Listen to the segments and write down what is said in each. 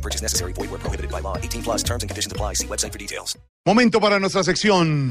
No purchase necessary. Void where prohibited by law. 18 plus terms and conditions apply. See website for details. Momento para nuestra sección.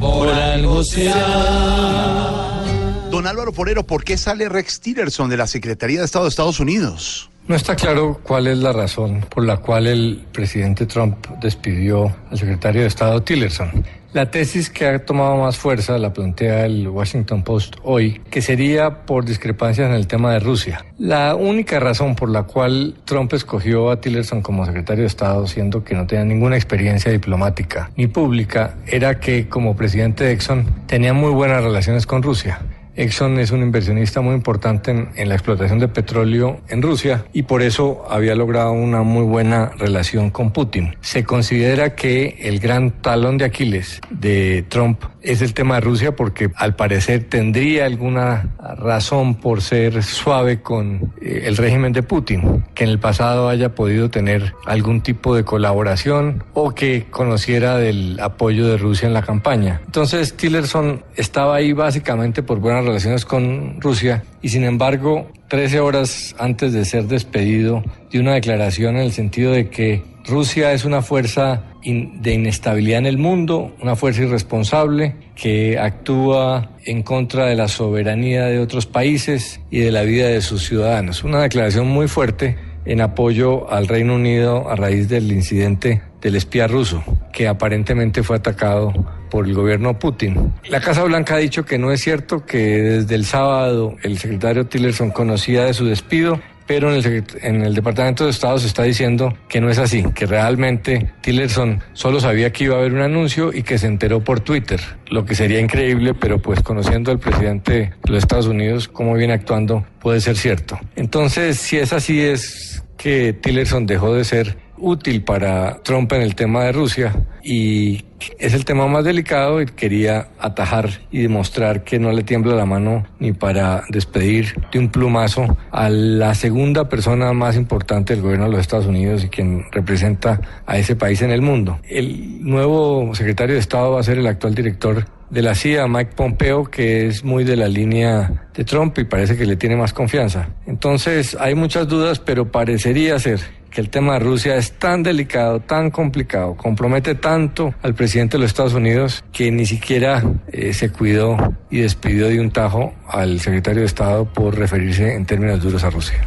Por algo será. Don Álvaro Forero, ¿por qué sale Rex Tillerson de la Secretaría de Estado de Estados Unidos? No está claro cuál es la razón por la cual el presidente Trump despidió al secretario de Estado Tillerson. La tesis que ha tomado más fuerza la plantea el Washington Post hoy, que sería por discrepancias en el tema de Rusia. La única razón por la cual Trump escogió a Tillerson como secretario de Estado, siendo que no tenía ninguna experiencia diplomática ni pública, era que como presidente de Exxon tenía muy buenas relaciones con Rusia. Exxon es un inversionista muy importante en, la explotación de petróleo en Rusia y por eso había logrado una muy buena relación con Putin. Se considera que el gran talón de Aquiles de Trump es el tema de Rusia porque al parecer tendría alguna razón por ser suave con eh, el régimen de Putin, que en el pasado haya podido tener algún tipo de colaboración o que conociera del apoyo de Rusia en la campaña. Entonces Tillerson estaba ahí básicamente por buenas relaciones con Rusia y sin embargo 13 horas antes de ser despedido dio una declaración en el sentido de que Rusia es una fuerza de inestabilidad en el mundo, una fuerza irresponsable que actúa en contra de la soberanía de otros países y de la vida de sus ciudadanos. Una declaración muy fuerte en apoyo al Reino Unido a raíz del incidente del espía ruso, que aparentemente fue atacado por el gobierno Putin. La Casa Blanca ha dicho que no es cierto, que desde el sábado el secretario Tillerson conocía de su despido pero en el, en el, Departamento de Estado se está diciendo que no es así, que realmente Tillerson solo sabía que iba a haber un anuncio y que se enteró por Twitter, lo que sería increíble, pero pues conociendo al presidente de los Estados Unidos, cómo viene actuando, puede ser cierto. Entonces, si es así, es que Tillerson dejó de ser útil para Trump en el tema de Rusia y es el tema más delicado y quería atajar y demostrar que no le tiembla la mano ni para despedir de un plumazo a la segunda persona más importante del gobierno de los Estados Unidos y quien representa a ese país en el mundo. El nuevo secretario de Estado va a ser el actual director de la CIA, Mike Pompeo, que es muy de la línea de Trump y parece que le tiene más confianza. Entonces hay muchas dudas, pero parecería ser que el tema de Rusia es tan delicado, tan complicado, compromete tanto al presidente de los Estados Unidos que ni siquiera eh, se cuidó y despidió de un tajo al secretario de Estado por referirse en términos duros a Rusia.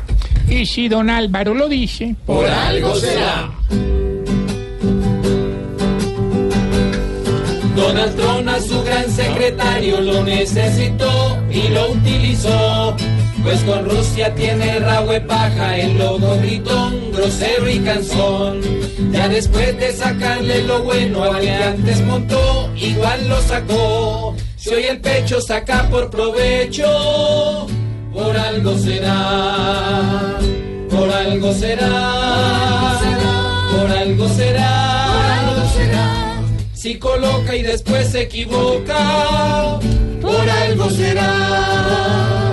Y si don Álvaro lo dice, por algo será. Donald Trump a su gran secretario lo necesitó y lo utilizó. Pues con Rusia tiene rabo de paja, el logo gritón, grosero y cansón. Ya después de sacarle lo bueno al que antes montó, igual lo sacó. Si hoy el pecho saca por provecho, por algo será, por algo será, por algo será. Si coloca y después se equivoca, por algo será.